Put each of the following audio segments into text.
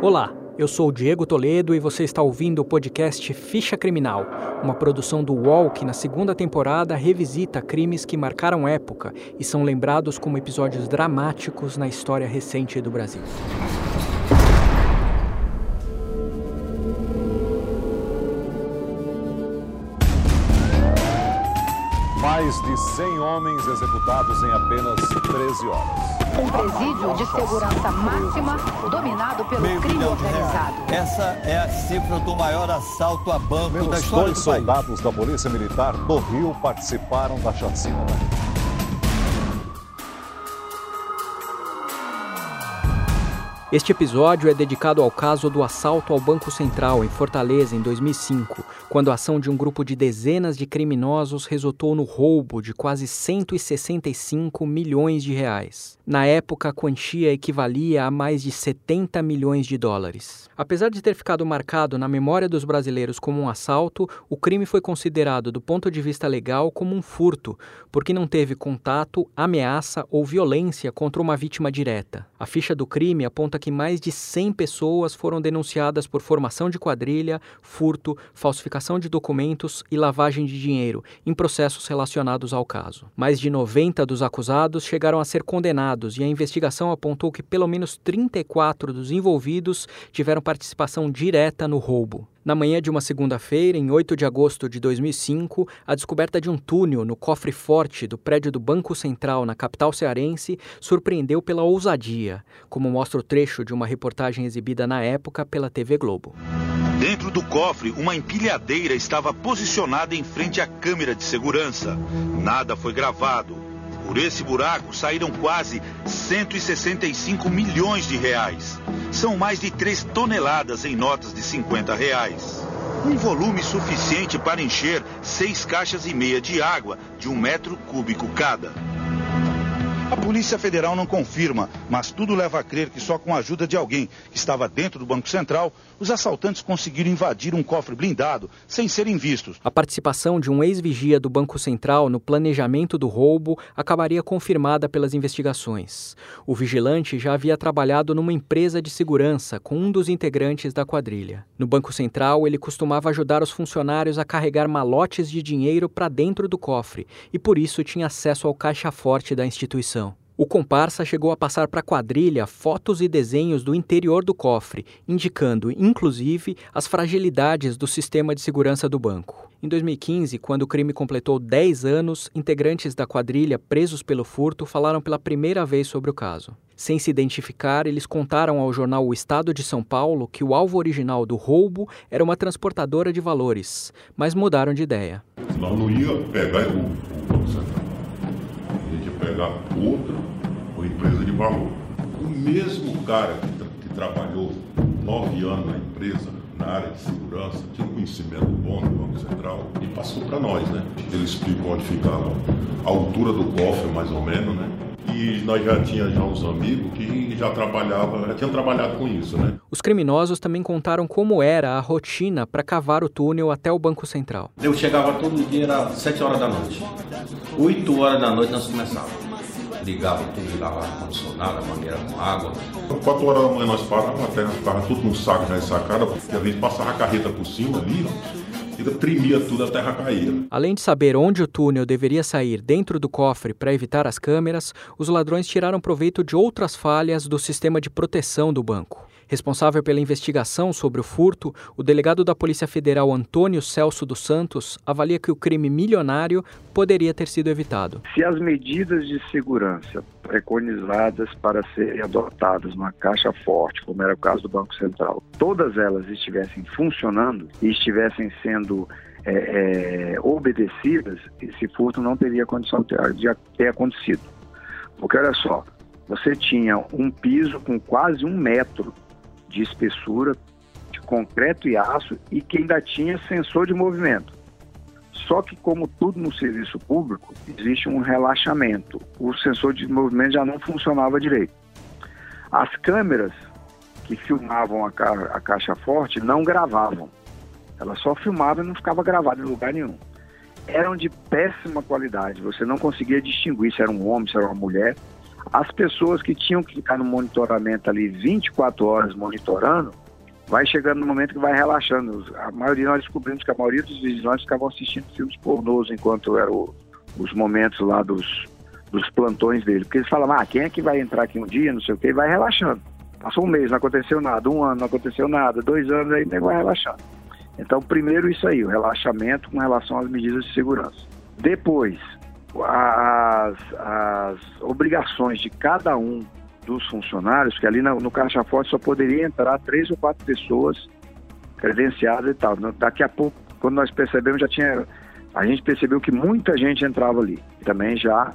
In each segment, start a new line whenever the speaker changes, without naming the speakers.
Olá, eu sou Diego Toledo e você está ouvindo o podcast Ficha Criminal, uma produção do UOL que na segunda temporada revisita crimes que marcaram época e são lembrados como episódios dramáticos na história recente do Brasil.
Mais de 100 homens executados em apenas 13 horas.
Um presídio de segurança máxima dominado pelo
Meio
crime organizado.
Essa é a cifra do maior assalto a banco da
Menos
história
dois
do país.
soldados da Polícia Militar do Rio participaram da chacina.
Este episódio é dedicado ao caso do assalto ao Banco Central em Fortaleza em 2005, quando a ação de um grupo de dezenas de criminosos resultou no roubo de quase 165 milhões de reais. Na época, a quantia equivalia a mais de 70 milhões de dólares. Apesar de ter ficado marcado na memória dos brasileiros como um assalto, o crime foi considerado, do ponto de vista legal, como um furto, porque não teve contato, ameaça ou violência contra uma vítima direta. A ficha do crime aponta que mais de 100 pessoas foram denunciadas por formação de quadrilha, furto, falsificação de documentos e lavagem de dinheiro em processos relacionados ao caso. Mais de 90 dos acusados chegaram a ser condenados e a investigação apontou que pelo menos 34 dos envolvidos tiveram participação direta no roubo. Na manhã de uma segunda-feira, em 8 de agosto de 2005, a descoberta de um túnel no cofre forte do prédio do Banco Central na capital cearense surpreendeu pela ousadia, como mostra o trecho de uma reportagem exibida na época pela TV Globo.
Dentro do cofre, uma empilhadeira estava posicionada em frente à câmera de segurança. Nada foi gravado. Por esse buraco saíram quase 165 milhões de reais. São mais de 3 toneladas em notas de 50 reais. Um volume suficiente para encher seis caixas e meia de água de um metro cúbico cada. Polícia Federal não confirma, mas tudo leva a crer que só com a ajuda de alguém que estava dentro do Banco Central, os assaltantes conseguiram invadir um cofre blindado sem serem vistos.
A participação de um ex-vigia do Banco Central no planejamento do roubo acabaria confirmada pelas investigações. O vigilante já havia trabalhado numa empresa de segurança com um dos integrantes da quadrilha. No Banco Central, ele costumava ajudar os funcionários a carregar malotes de dinheiro para dentro do cofre e por isso tinha acesso ao caixa forte da instituição. O comparsa chegou a passar para a quadrilha fotos e desenhos do interior do cofre, indicando, inclusive, as fragilidades do sistema de segurança do banco. Em 2015, quando o crime completou 10 anos, integrantes da quadrilha presos pelo furto falaram pela primeira vez sobre o caso. Sem se identificar, eles contaram ao jornal O Estado de São Paulo que o alvo original do roubo era uma transportadora de valores, mas mudaram de ideia.
Não ia pegar o. A gente ia pegar outra ou empresa de valor. O mesmo cara que, tra- que trabalhou nove anos na empresa, na área de segurança, tinha um conhecimento bom do Banco Central e passou para nós, né? Ele explicou onde ficava a altura do cofre, mais ou menos, né? E nós já tínhamos já uns amigos que já trabalhavam, já tinham trabalhado com isso, né?
Os criminosos também contaram como era a rotina para cavar o túnel até o Banco Central.
Eu chegava todo dia, era 7 horas da noite. 8 horas da noite nós começávamos. Ligava tudo, ligava ar-condicionado, a mangueira com água.
Quatro horas da manhã nós parávamos, a terra ficava tudo num saco já ensacada, porque a gente passava a carreta por cima ali, e tremia tudo, a terra caía.
Além de saber onde o túnel deveria sair dentro do cofre para evitar as câmeras, os ladrões tiraram proveito de outras falhas do sistema de proteção do banco. Responsável pela investigação sobre o furto, o delegado da Polícia Federal Antônio Celso dos Santos avalia que o crime milionário poderia ter sido evitado.
Se as medidas de segurança preconizadas para serem adotadas numa caixa forte, como era o caso do Banco Central, todas elas estivessem funcionando e estivessem sendo é, é, obedecidas, esse furto não teria condição de ter acontecido. Porque olha só, você tinha um piso com quase um metro de espessura, de concreto e aço, e que ainda tinha sensor de movimento. Só que, como tudo no serviço público, existe um relaxamento. O sensor de movimento já não funcionava direito. As câmeras que filmavam a, ca a caixa forte não gravavam. Elas só filmavam e não ficava gravado em lugar nenhum. Eram de péssima qualidade. Você não conseguia distinguir se era um homem, se era uma mulher. As pessoas que tinham que ficar no monitoramento ali 24 horas monitorando, vai chegando no momento que vai relaxando. A maioria, nós descobrimos que a maioria dos vigilantes ficavam assistindo filmes pornôs enquanto eram os momentos lá dos, dos plantões dele. Porque eles falavam, ah, quem é que vai entrar aqui um dia, não sei o quê, e vai relaxando. Passou um mês, não aconteceu nada, um ano, não aconteceu nada, dois anos, aí vai relaxando. Então, primeiro isso aí, o relaxamento com relação às medidas de segurança. Depois, as, as obrigações de cada um dos funcionários, que ali no, no Caixa Forte só poderia entrar três ou quatro pessoas credenciadas e tal. Daqui a pouco, quando nós percebemos, já tinha. A gente percebeu que muita gente entrava ali. Também já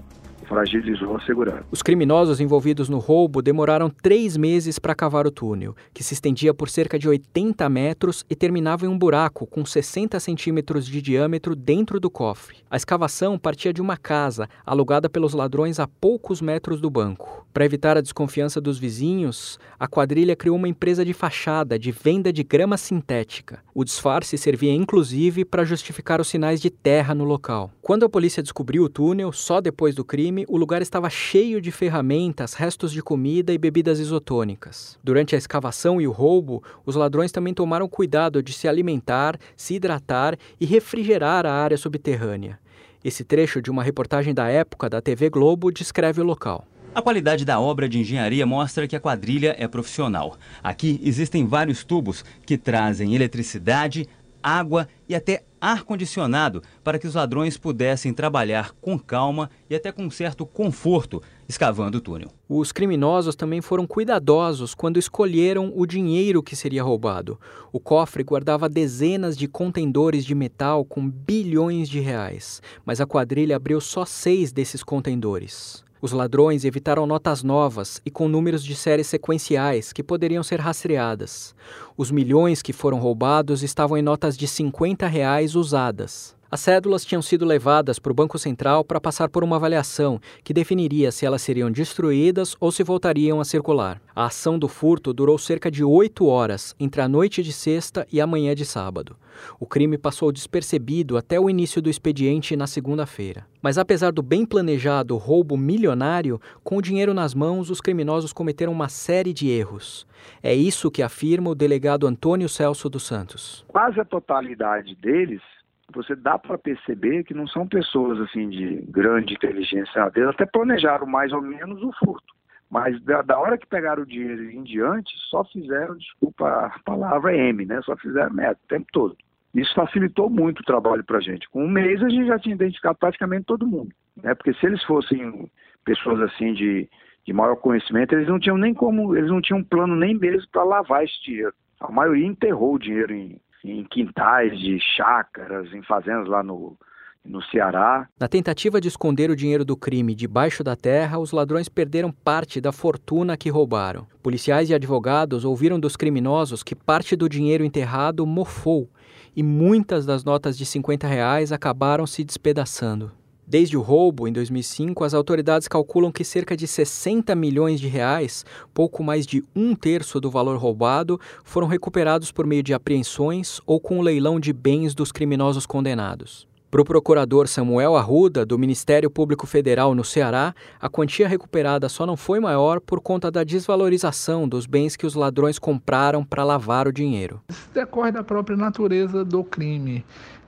fragilizou a segurança.
Os criminosos envolvidos no roubo demoraram três meses para cavar o túnel, que se estendia por cerca de 80 metros e terminava em um buraco com 60 centímetros de diâmetro dentro do cofre. A escavação partia de uma casa, alugada pelos ladrões a poucos metros do banco. Para evitar a desconfiança dos vizinhos, a quadrilha criou uma empresa de fachada de venda de grama sintética. O disfarce servia inclusive para justificar os sinais de terra no local. Quando a polícia descobriu o túnel, só depois do crime, o lugar estava cheio de ferramentas, restos de comida e bebidas isotônicas. Durante a escavação e o roubo, os ladrões também tomaram cuidado de se alimentar, se hidratar e refrigerar a área subterrânea. Esse trecho de uma reportagem da época da TV Globo descreve o local.
A qualidade da obra de engenharia mostra que a quadrilha é profissional. Aqui existem vários tubos que trazem eletricidade, água e até ar-condicionado para que os ladrões pudessem trabalhar com calma e até com certo conforto escavando o túnel.
Os criminosos também foram cuidadosos quando escolheram o dinheiro que seria roubado. O cofre guardava dezenas de contendores de metal com bilhões de reais, mas a quadrilha abriu só seis desses contendores. Os ladrões evitaram notas novas e com números de séries sequenciais que poderiam ser rastreadas. Os milhões que foram roubados estavam em notas de 50 reais usadas. As cédulas tinham sido levadas para o Banco Central para passar por uma avaliação que definiria se elas seriam destruídas ou se voltariam a circular. A ação do furto durou cerca de oito horas, entre a noite de sexta e a manhã de sábado. O crime passou despercebido até o início do expediente na segunda-feira. Mas apesar do bem planejado roubo milionário, com o dinheiro nas mãos, os criminosos cometeram uma série de erros. É isso que afirma o delegado Antônio Celso dos Santos.
Quase a totalidade deles você dá para perceber que não são pessoas assim de grande inteligência. Eles até planejaram mais ou menos o furto, mas da, da hora que pegaram o dinheiro em diante, só fizeram, desculpa a palavra M, né? Só fizeram merda o tempo todo. Isso facilitou muito o trabalho para a gente. Com um mês a gente já tinha identificado praticamente todo mundo, né? Porque se eles fossem pessoas assim de, de maior conhecimento, eles não tinham nem como, eles não tinham plano nem mesmo para lavar esse dinheiro. A maioria enterrou o dinheiro em, em quintais de chácaras, em fazendas lá no, no Ceará.
Na tentativa de esconder o dinheiro do crime debaixo da terra, os ladrões perderam parte da fortuna que roubaram. Policiais e advogados ouviram dos criminosos que parte do dinheiro enterrado mofou e muitas das notas de 50 reais acabaram se despedaçando. Desde o roubo, em 2005, as autoridades calculam que cerca de 60 milhões de reais, pouco mais de um terço do valor roubado, foram recuperados por meio de apreensões ou com o leilão de bens dos criminosos condenados. Para o procurador Samuel Arruda, do Ministério Público Federal no Ceará, a quantia recuperada só não foi maior por conta da desvalorização dos bens que os ladrões compraram para lavar o dinheiro.
Isso decorre da própria natureza do crime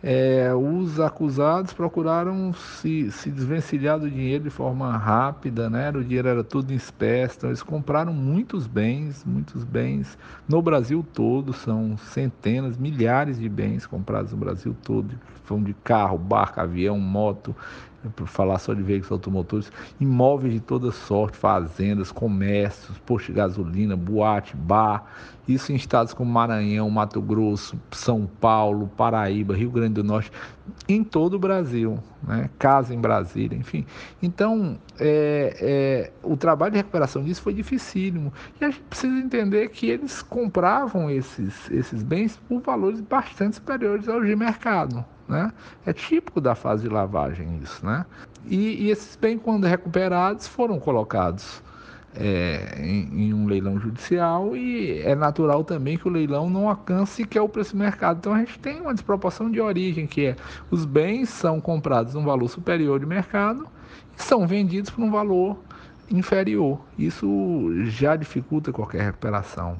é, os acusados procuraram se, se desvencilhar do dinheiro de forma rápida, né? o dinheiro era tudo em espécie, então eles compraram muitos bens, muitos bens no Brasil todo, são centenas, milhares de bens comprados no Brasil todo, vão de carro, barco, avião, moto, para falar só de veículos automotores, imóveis de toda sorte, fazendas, comércios, posto de gasolina, boate, bar, isso em estados como Maranhão, Mato Grosso, São Paulo, Paraíba, Rio Grande do Norte, em todo o Brasil, né? casa em Brasília, enfim. Então, é, é, o trabalho de recuperação disso foi dificílimo. E a gente precisa entender que eles compravam esses, esses bens por valores bastante superiores aos de mercado. Né? É típico da fase de lavagem isso. Né? E, e esses bens, quando recuperados, foram colocados é, em, em, um leilão judicial e é natural também que o leilão não alcance que é o preço do mercado. Então a gente tem uma desproporção de origem, que é os bens são comprados num valor superior de mercado e são vendidos por um valor inferior. Isso já dificulta qualquer recuperação.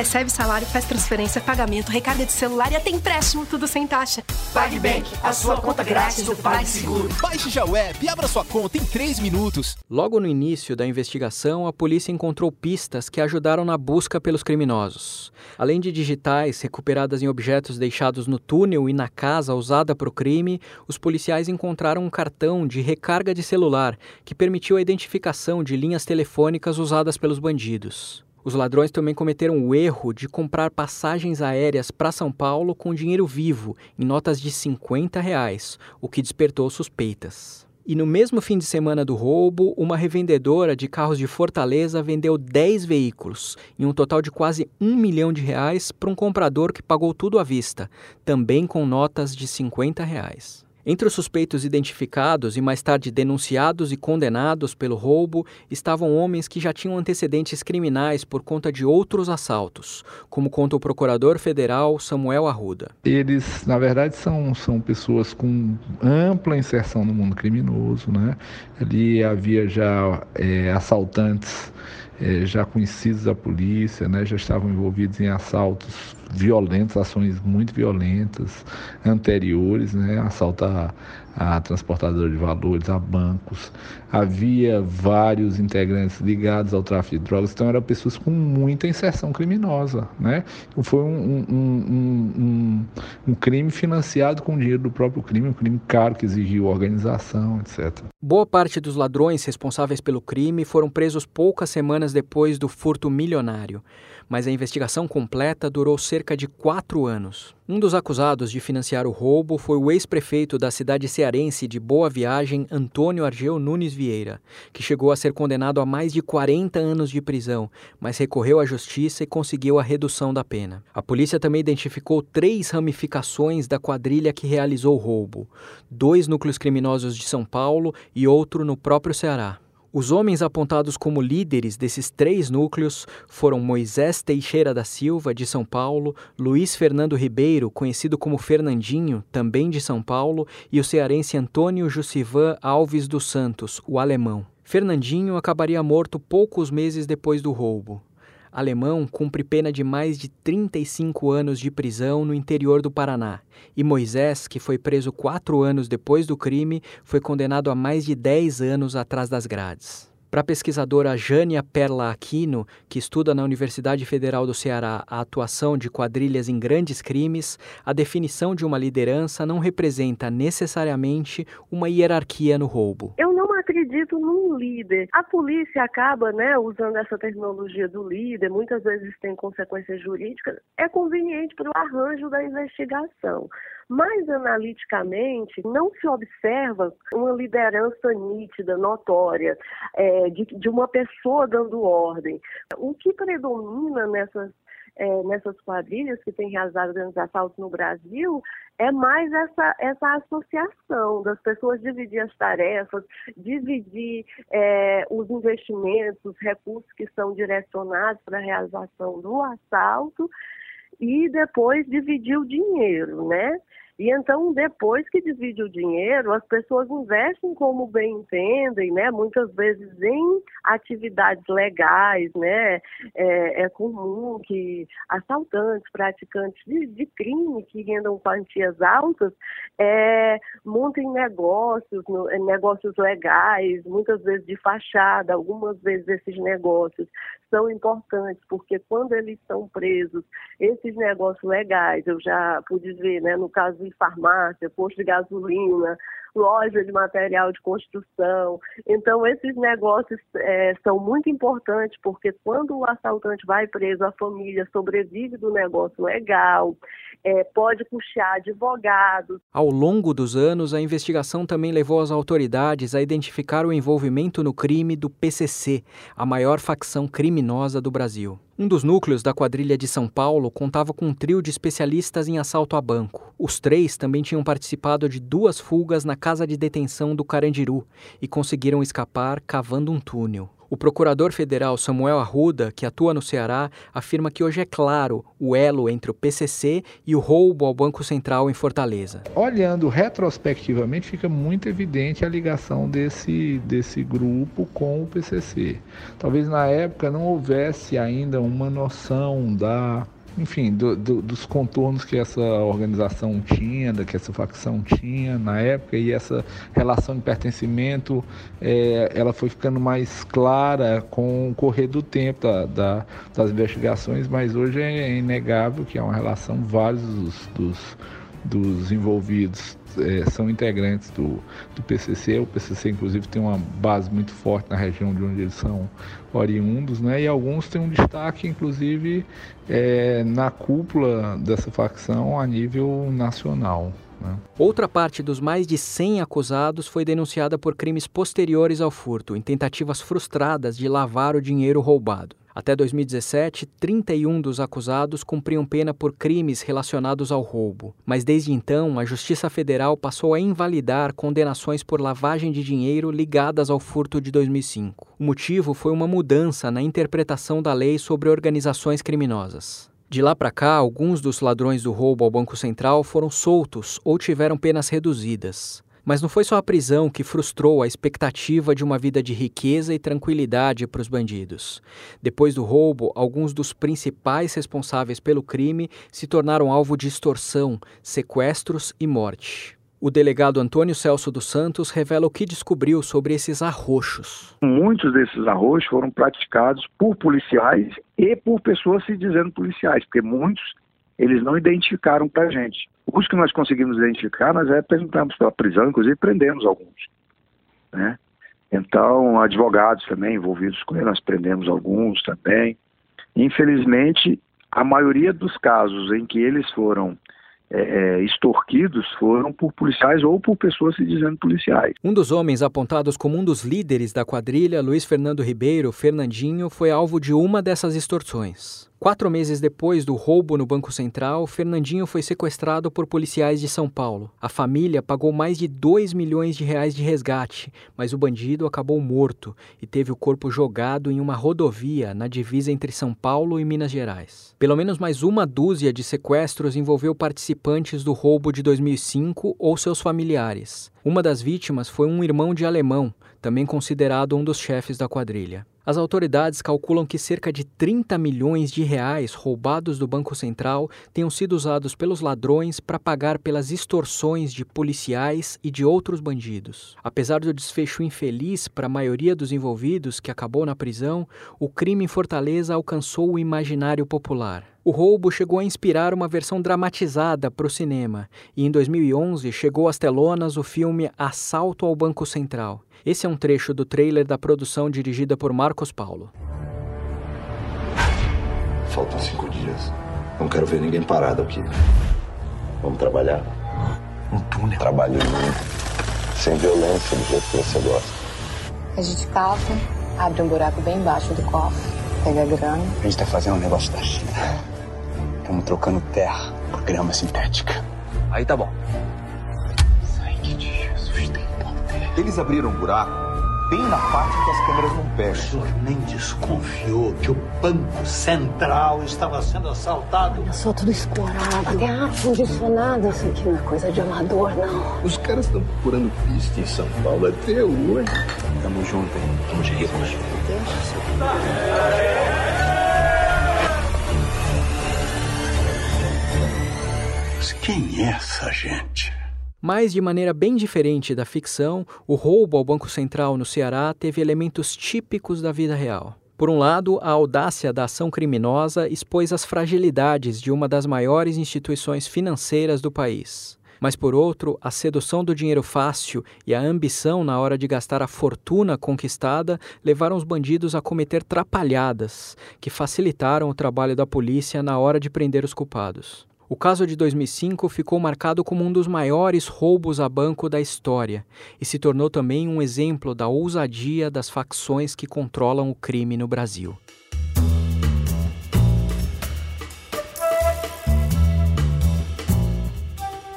Recebe salário, faz transferência, pagamento, recarga de celular e até empréstimo, tudo sem taxa.
PagBank, a sua conta grátis do PagSeguro.
Baixe já o app e abra sua conta em 3 minutos.
Logo no início da investigação, a polícia encontrou pistas que ajudaram na busca pelos criminosos. Além de digitais recuperadas em objetos deixados no túnel e na casa usada para o crime, os policiais encontraram um cartão de recarga de celular que permitiu a identificação de linhas telefônicas usadas pelos bandidos. Os ladrões também cometeram o erro de comprar passagens aéreas para São Paulo com dinheiro vivo, em notas de 50 reais, o que despertou suspeitas. E no mesmo fim de semana do roubo, uma revendedora de carros de Fortaleza vendeu 10 veículos, em um total de quase um milhão de reais, para um comprador que pagou tudo à vista, também com notas de 50 reais. Entre os suspeitos identificados e mais tarde denunciados e condenados pelo roubo estavam homens que já tinham antecedentes criminais por conta de outros assaltos, como conta o procurador federal Samuel Arruda.
Eles, na verdade, são, são pessoas com ampla inserção no mundo criminoso. Né? Ali havia já é, assaltantes é, já conhecidos da polícia, né, já estavam envolvidos em assaltos violentos, ações muito violentas anteriores, né, assalto a, a transportador de valores, a bancos. Havia vários integrantes ligados ao tráfico de drogas, então eram pessoas com muita inserção criminosa. Né? Então, foi um, um, um, um, crime financiado com dinheiro do próprio crime, um crime caro que exigiu organização, etc.
Boa parte dos ladrões responsáveis pelo crime foram presos poucas semanas depois do furto milionário mas a investigação completa durou cerca de quatro anos. Um dos acusados de financiar o roubo foi o ex-prefeito da cidade cearense de Boa Viagem, Antônio Argeu Nunes Vieira, que chegou a ser condenado a mais de 40 anos de prisão, mas recorreu à justiça e conseguiu a redução da pena. A polícia também identificou três ramificações da quadrilha que realizou o roubo: dois núcleos criminosos de São Paulo e outro no próprio Ceará. Os homens apontados como líderes desses três núcleos foram Moisés Teixeira da Silva, de São Paulo, Luiz Fernando Ribeiro, conhecido como Fernandinho, também de São Paulo, e o cearense Antônio Jussivan Alves dos Santos, o alemão. Fernandinho acabaria morto poucos meses depois do roubo alemão cumpre pena de mais de 35 anos de prisão no interior do Paraná. E Moisés, que foi preso quatro anos depois do crime, foi condenado a mais de 10 anos atrás das grades. Para a pesquisadora Jânia Perla Aquino, que estuda na Universidade Federal do Ceará a atuação de quadrilhas em grandes crimes, a definição de uma liderança não representa necessariamente uma hierarquia no roubo.
Eu não acredito num líder. A polícia acaba, né, usando essa terminologia do líder, muitas vezes tem consequências jurídicas, é conveniente para o arranjo da investigação. Mas analiticamente não se observa uma liderança nítida, notória, é, de, de uma pessoa dando ordem. O que predomina nessas é, nessas quadrilhas que têm realizado grandes assaltos no Brasil é mais essa, essa associação das pessoas dividir as tarefas, dividir é, os investimentos, os recursos que são direcionados para a realização do assalto e depois dividir o dinheiro, né? E então, depois que divide o dinheiro, as pessoas investem como bem entendem, né? Muitas vezes em atividades legais, né? É, é comum que assaltantes, praticantes de, de, crime que rendam quantias altas, é, montem negócios, negócios legais, muitas vezes de fachada. Algumas vezes esses negócios são importantes porque quando eles são presos, esses negócios legais, eu já pude ver, né? No caso farmácia, posto de gasolina, loja de material de construção. Então, esses negócios é, são muito importantes porque quando o assaltante vai preso, a família sobrevive do negócio legal, é, pode puxar advogados.
Ao longo dos anos, a investigação também levou as autoridades a identificar o envolvimento no crime do PCC, a maior facção criminosa do Brasil. Um dos núcleos da quadrilha de São Paulo contava com um trio de especialistas em assalto a banco. Os três também tinham participado de duas fugas na casa de detenção do Carandiru e conseguiram escapar cavando um túnel. O procurador federal Samuel Arruda, que atua no Ceará, afirma que hoje é claro o elo entre o PCC e o roubo ao Banco Central em Fortaleza.
Olhando retrospectivamente, fica muito evidente a ligação desse, desse grupo com o PCC. Talvez na época não houvesse ainda uma noção da enfim, do, do, dos contornos que essa organização tinha, que essa facção tinha na época, e essa relação de pertencimento, é, ela foi ficando mais clara com o correr do tempo da, da, das investigações, mas hoje é inegável que é uma relação, vários dos, dos, dos envolvidos é, são integrantes do, do PCC. O PCC, inclusive, tem uma base muito forte na região de onde eles são oriundos, né? E alguns têm um destaque, inclusive, é, na cúpula dessa facção a nível nacional. Né?
Outra parte dos mais de 100 acusados foi denunciada por crimes posteriores ao furto, em tentativas frustradas de lavar o dinheiro roubado. Até 2017, 31 dos acusados cumpriam pena por crimes relacionados ao roubo. Mas desde então, a Justiça Federal passou a invalidar condenações por lavagem de dinheiro ligadas ao furto de 2005. O motivo foi uma mudança na interpretação da lei sobre organizações criminosas. De lá para cá, alguns dos ladrões do roubo ao Banco Central foram soltos ou tiveram penas reduzidas. Mas não foi só a prisão que frustrou a expectativa de uma vida de riqueza e tranquilidade para os bandidos. Depois do roubo, alguns dos principais responsáveis pelo crime se tornaram alvo de extorsão, sequestros e morte. O delegado Antônio Celso dos Santos revela o que descobriu sobre esses arroxos.
Muitos desses arroxos foram praticados por policiais e por pessoas se dizendo policiais, porque muitos eles não identificaram para a gente. Os que nós conseguimos identificar, nós apresentamos para a prisão, inclusive prendemos alguns. Né? Então, advogados também envolvidos com ele, nós prendemos alguns também. Infelizmente, a maioria dos casos em que eles foram é, é, extorquidos foram por policiais ou por pessoas se dizendo policiais.
Um dos homens apontados como um dos líderes da quadrilha, Luiz Fernando Ribeiro, Fernandinho, foi alvo de uma dessas extorsões. Quatro meses depois do roubo no Banco Central, Fernandinho foi sequestrado por policiais de São Paulo. A família pagou mais de 2 milhões de reais de resgate, mas o bandido acabou morto e teve o corpo jogado em uma rodovia na divisa entre São Paulo e Minas Gerais. Pelo menos mais uma dúzia de sequestros envolveu participantes do roubo de 2005 ou seus familiares. Uma das vítimas foi um irmão de alemão, também considerado um dos chefes da quadrilha. As autoridades calculam que cerca de 30 milhões de reais roubados do Banco Central tenham sido usados pelos ladrões para pagar pelas extorsões de policiais e de outros bandidos. Apesar do desfecho infeliz para a maioria dos envolvidos que acabou na prisão, o crime em Fortaleza alcançou o imaginário popular. O roubo chegou a inspirar uma versão dramatizada para o cinema, e em 2011 chegou às telonas o filme Assalto ao Banco Central. Esse é um trecho do trailer da produção dirigida por Marcos Paulo.
Faltam cinco dias. Não quero ver ninguém parado aqui. Vamos trabalhar.
Um túnel.
Trabalho sem violência, do jeito que você gosta.
A gente cava, abre um buraco bem embaixo do cofre, pega a grana.
A gente tá fazendo um negócio da China. Estamos trocando terra por grama sintética.
Aí tá bom.
Eles abriram um buraco bem na parte que as câmeras não pegam. O
senhor nem desconfiou que o Banco Central estava sendo assaltado?
Eu sou tudo escorado. Até ar-condicionado. Isso aqui não é coisa de amador, não.
Os caras estão procurando pista em São Paulo até hoje. Tamo junto, hein? Tamo de ricos.
Mas quem é essa gente?
Mas, de maneira bem diferente da ficção, o roubo ao Banco Central no Ceará teve elementos típicos da vida real. Por um lado, a audácia da ação criminosa expôs as fragilidades de uma das maiores instituições financeiras do país. Mas, por outro, a sedução do dinheiro fácil e a ambição na hora de gastar a fortuna conquistada levaram os bandidos a cometer trapalhadas que facilitaram o trabalho da polícia na hora de prender os culpados. O caso de 2005 ficou marcado como um dos maiores roubos a banco da história e se tornou também um exemplo da ousadia das facções que controlam o crime no Brasil.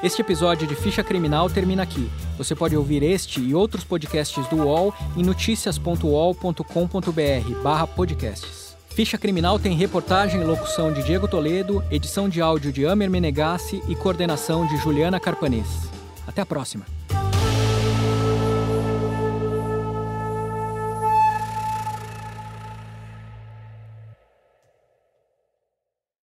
Este episódio de Ficha Criminal termina aqui. Você pode ouvir este e outros podcasts do UOL em noticias.uol.com.br podcasts. Ficha Criminal tem reportagem e locução de Diego Toledo, edição de áudio de Amer Menegassi e coordenação de Juliana Carpanês. Até a próxima.